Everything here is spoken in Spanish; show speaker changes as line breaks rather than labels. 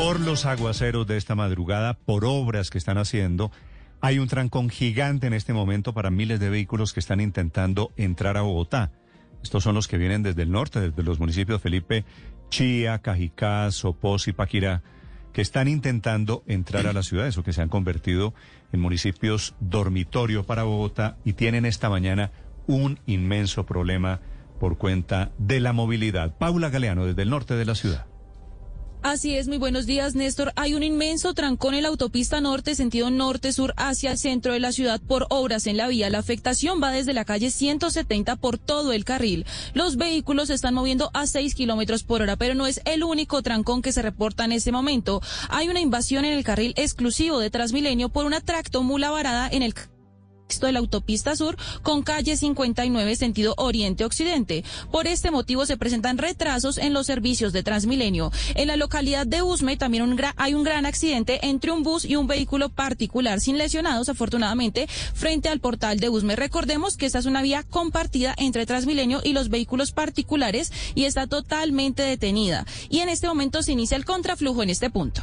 Por los aguaceros de esta madrugada, por obras que están haciendo, hay un trancón gigante en este momento para miles de vehículos que están intentando entrar a Bogotá. Estos son los que vienen desde el norte, desde los municipios Felipe, Chía, Cajicá, Sopós y Paquirá, que están intentando entrar a la ciudad, eso que se han convertido en municipios dormitorio para Bogotá y tienen esta mañana un inmenso problema por cuenta de la movilidad. Paula Galeano, desde el norte de la ciudad.
Así es, muy buenos días, Néstor. Hay un inmenso trancón en la autopista norte, sentido norte-sur, hacia el centro de la ciudad por obras en la vía. La afectación va desde la calle 170 por todo el carril. Los vehículos se están moviendo a 6 kilómetros por hora, pero no es el único trancón que se reporta en este momento. Hay una invasión en el carril exclusivo de Transmilenio por una tractomula varada en el de la autopista sur con calle 59 sentido oriente-occidente. Por este motivo se presentan retrasos en los servicios de Transmilenio. En la localidad de Usme también hay un gran accidente entre un bus y un vehículo particular sin lesionados afortunadamente frente al portal de Usme. Recordemos que esta es una vía compartida entre Transmilenio y los vehículos particulares y está totalmente detenida. Y en este momento se inicia el contraflujo en este punto.